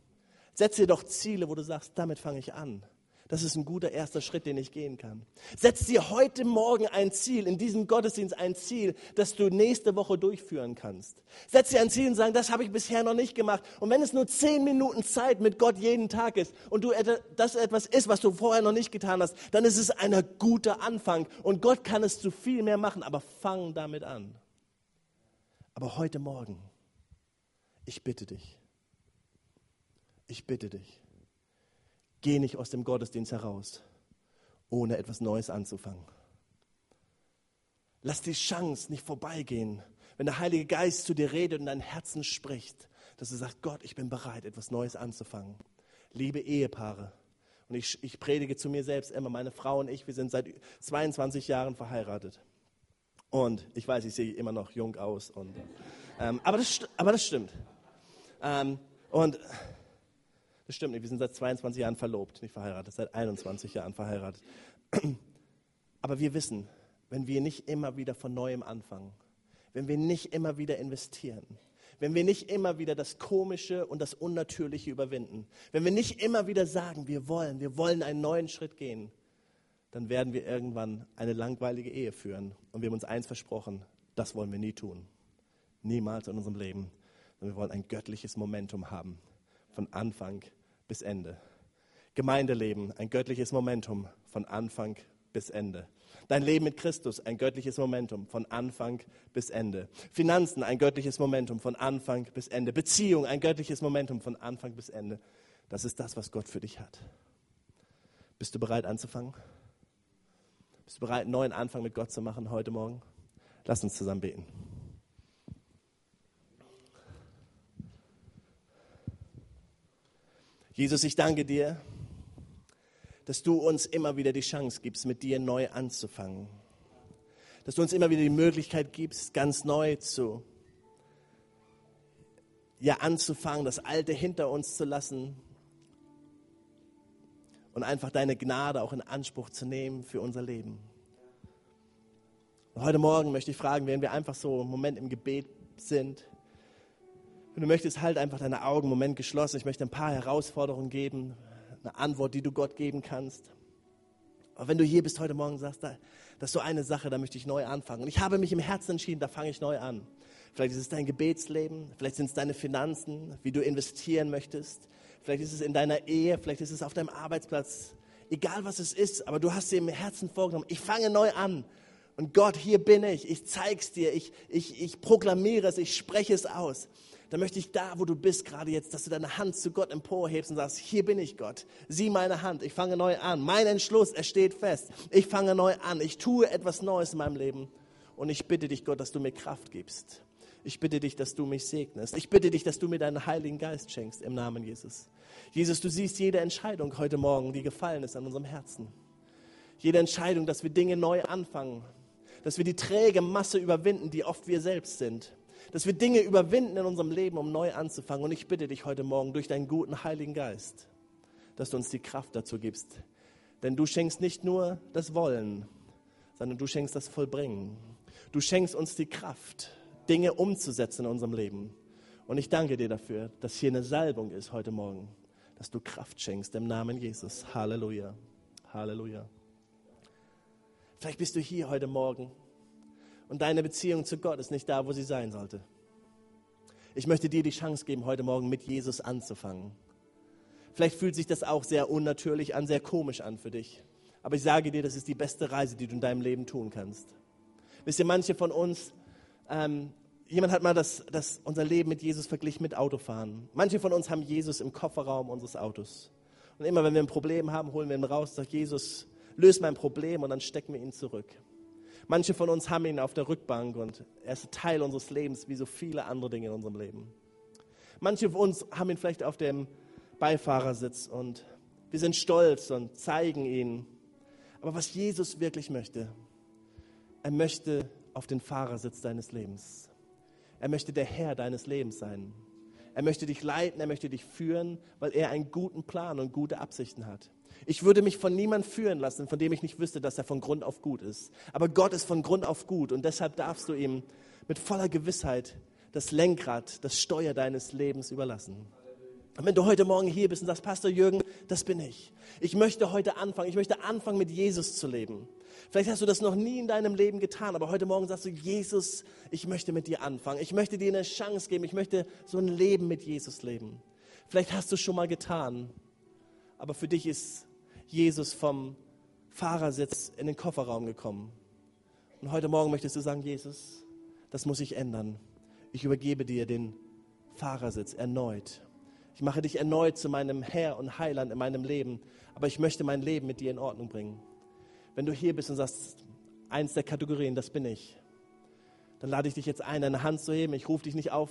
Setz dir doch Ziele, wo du sagst, damit fange ich an. Das ist ein guter erster Schritt, den ich gehen kann. Setz dir heute Morgen ein Ziel, in diesem Gottesdienst ein Ziel, das du nächste Woche durchführen kannst. Setz dir ein Ziel und sag, das habe ich bisher noch nicht gemacht. Und wenn es nur zehn Minuten Zeit mit Gott jeden Tag ist und du das etwas ist, was du vorher noch nicht getan hast, dann ist es ein guter Anfang. Und Gott kann es zu viel mehr machen, aber fang damit an. Aber heute Morgen, ich bitte dich, ich bitte dich, geh nicht aus dem Gottesdienst heraus, ohne etwas Neues anzufangen. Lass die Chance nicht vorbeigehen, wenn der Heilige Geist zu dir redet und dein Herzen spricht, dass du sagst, Gott, ich bin bereit, etwas Neues anzufangen. Liebe Ehepaare, und ich, ich predige zu mir selbst immer, meine Frau und ich, wir sind seit 22 Jahren verheiratet. Und ich weiß, ich sehe immer noch jung aus. Und, ähm, aber, das, aber das stimmt. Ähm, und das stimmt nicht, wir sind seit 22 Jahren verlobt, nicht verheiratet, seit 21 Jahren verheiratet. [CLEARS THROAT] Aber wir wissen, wenn wir nicht immer wieder von neuem anfangen, wenn wir nicht immer wieder investieren, wenn wir nicht immer wieder das Komische und das Unnatürliche überwinden, wenn wir nicht immer wieder sagen, wir wollen, wir wollen einen neuen Schritt gehen, dann werden wir irgendwann eine langweilige Ehe führen. Und wir haben uns eins versprochen, das wollen wir nie tun. Niemals in unserem Leben. Und wir wollen ein göttliches Momentum haben von Anfang bis Ende. Gemeindeleben, ein göttliches Momentum von Anfang bis Ende. Dein Leben mit Christus, ein göttliches Momentum von Anfang bis Ende. Finanzen, ein göttliches Momentum von Anfang bis Ende. Beziehung, ein göttliches Momentum von Anfang bis Ende. Das ist das, was Gott für dich hat. Bist du bereit anzufangen? Bist du bereit, einen neuen Anfang mit Gott zu machen heute Morgen? Lass uns zusammen beten. Jesus, ich danke dir, dass du uns immer wieder die Chance gibst, mit dir neu anzufangen. Dass du uns immer wieder die Möglichkeit gibst, ganz neu zu, ja, anzufangen, das Alte hinter uns zu lassen und einfach deine Gnade auch in Anspruch zu nehmen für unser Leben. Und heute Morgen möchte ich fragen, während wir einfach so einen Moment im Gebet sind, wenn du möchtest, halt einfach deine Augen einen Moment geschlossen. Ich möchte ein paar Herausforderungen geben, eine Antwort, die du Gott geben kannst. Aber wenn du hier bist heute Morgen sagst, das ist so eine Sache, da möchte ich neu anfangen. Und ich habe mich im Herzen entschieden, da fange ich neu an. Vielleicht ist es dein Gebetsleben, vielleicht sind es deine Finanzen, wie du investieren möchtest. Vielleicht ist es in deiner Ehe, vielleicht ist es auf deinem Arbeitsplatz. Egal was es ist, aber du hast dir im Herzen vorgenommen, ich fange neu an. Und Gott, hier bin ich, ich zeig's dir, ich, ich, ich proklamiere es, ich spreche es aus dann möchte ich da, wo du bist gerade jetzt, dass du deine Hand zu Gott emporhebst und sagst, hier bin ich Gott, sieh meine Hand, ich fange neu an. Mein Entschluss, er steht fest. Ich fange neu an, ich tue etwas Neues in meinem Leben. Und ich bitte dich, Gott, dass du mir Kraft gibst. Ich bitte dich, dass du mich segnest. Ich bitte dich, dass du mir deinen Heiligen Geist schenkst im Namen Jesus. Jesus, du siehst jede Entscheidung heute Morgen, die gefallen ist an unserem Herzen. Jede Entscheidung, dass wir Dinge neu anfangen, dass wir die träge Masse überwinden, die oft wir selbst sind dass wir Dinge überwinden in unserem Leben, um neu anzufangen. Und ich bitte dich heute Morgen durch deinen guten Heiligen Geist, dass du uns die Kraft dazu gibst. Denn du schenkst nicht nur das Wollen, sondern du schenkst das Vollbringen. Du schenkst uns die Kraft, Dinge umzusetzen in unserem Leben. Und ich danke dir dafür, dass hier eine Salbung ist heute Morgen, dass du Kraft schenkst im Namen Jesus. Halleluja. Halleluja. Vielleicht bist du hier heute Morgen und deine Beziehung zu Gott ist nicht da, wo sie sein sollte. Ich möchte dir die Chance geben, heute Morgen mit Jesus anzufangen. Vielleicht fühlt sich das auch sehr unnatürlich an, sehr komisch an für dich. Aber ich sage dir, das ist die beste Reise, die du in deinem Leben tun kannst. Wisst ihr, manche von uns, ähm, jemand hat mal das, das, unser Leben mit Jesus verglichen mit Autofahren. Manche von uns haben Jesus im Kofferraum unseres Autos. Und immer wenn wir ein Problem haben, holen wir ihn raus, sagt Jesus, löse mein Problem und dann stecken wir ihn zurück. Manche von uns haben ihn auf der Rückbank und er ist Teil unseres Lebens, wie so viele andere Dinge in unserem Leben. Manche von uns haben ihn vielleicht auf dem Beifahrersitz und wir sind stolz und zeigen ihn. Aber was Jesus wirklich möchte, er möchte auf den Fahrersitz deines Lebens. Er möchte der Herr deines Lebens sein. Er möchte dich leiten, er möchte dich führen, weil er einen guten Plan und gute Absichten hat. Ich würde mich von niemandem führen lassen, von dem ich nicht wüsste, dass er von Grund auf gut ist. Aber Gott ist von Grund auf gut und deshalb darfst du ihm mit voller Gewissheit das Lenkrad, das Steuer deines Lebens überlassen. Und wenn du heute Morgen hier bist und sagst, Pastor Jürgen, das bin ich. Ich möchte heute anfangen. Ich möchte anfangen, mit Jesus zu leben. Vielleicht hast du das noch nie in deinem Leben getan, aber heute Morgen sagst du, Jesus, ich möchte mit dir anfangen. Ich möchte dir eine Chance geben. Ich möchte so ein Leben mit Jesus leben. Vielleicht hast du es schon mal getan, aber für dich ist Jesus vom Fahrersitz in den Kofferraum gekommen. Und heute Morgen möchtest du sagen, Jesus, das muss ich ändern. Ich übergebe dir den Fahrersitz erneut. Ich mache dich erneut zu meinem Herr und Heiland in meinem Leben, aber ich möchte mein Leben mit dir in Ordnung bringen. Wenn du hier bist und sagst, eins der Kategorien, das bin ich, dann lade ich dich jetzt ein, deine Hand zu heben. Ich rufe dich nicht auf.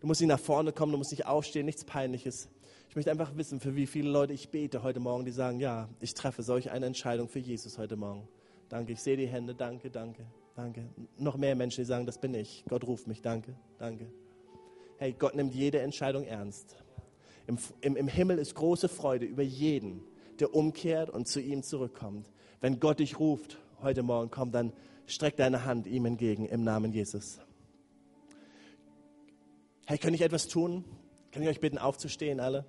Du musst nicht nach vorne kommen, du musst nicht aufstehen, nichts Peinliches. Ich möchte einfach wissen, für wie viele Leute ich bete heute Morgen, die sagen, ja, ich treffe solch eine Entscheidung für Jesus heute Morgen. Danke, ich sehe die Hände, danke, danke, danke. Noch mehr Menschen, die sagen, das bin ich. Gott ruft mich, danke, danke. Hey, Gott nimmt jede Entscheidung ernst. Im, im, Im Himmel ist große Freude über jeden, der umkehrt und zu ihm zurückkommt. Wenn Gott dich ruft, heute Morgen komm, dann streck deine Hand ihm entgegen im Namen Jesus. Hey, kann ich etwas tun? Kann ich euch bitten, aufzustehen, alle?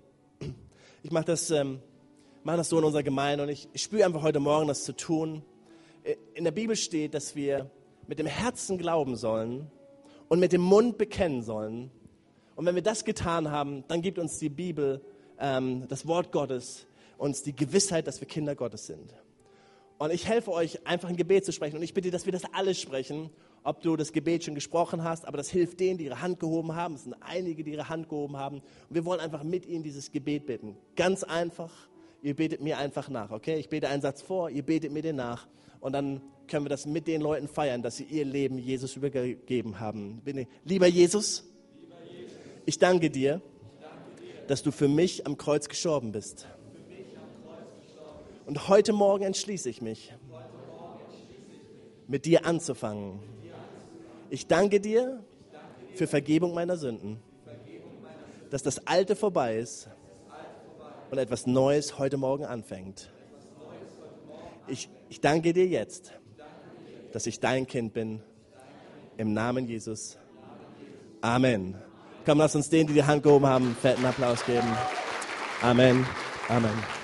Ich mache das, ähm, mach das so in unserer Gemeinde und ich, ich spüre einfach heute Morgen, das zu tun. In der Bibel steht, dass wir mit dem Herzen glauben sollen und mit dem Mund bekennen sollen. Und wenn wir das getan haben, dann gibt uns die Bibel, ähm, das Wort Gottes, uns die Gewissheit, dass wir Kinder Gottes sind. Und ich helfe euch, einfach ein Gebet zu sprechen. Und ich bitte, dass wir das alle sprechen, ob du das Gebet schon gesprochen hast, aber das hilft denen, die ihre Hand gehoben haben. Es sind einige, die ihre Hand gehoben haben. Und wir wollen einfach mit ihnen dieses Gebet beten. Ganz einfach. Ihr betet mir einfach nach, okay? Ich bete einen Satz vor, ihr betet mir den nach. Und dann können wir das mit den Leuten feiern, dass sie ihr Leben Jesus übergeben haben. Lieber Jesus, ich danke dir, dass du für mich am Kreuz gestorben bist. Und heute Morgen entschließe ich mich, mit dir anzufangen. Ich danke dir für Vergebung meiner Sünden, dass das Alte vorbei ist und etwas Neues heute Morgen anfängt. Ich, ich danke dir jetzt, dass ich dein Kind bin. Im Namen Jesus. Amen. Komm, lass uns denen, die die Hand gehoben haben, einen fetten Applaus geben. Amen. Amen.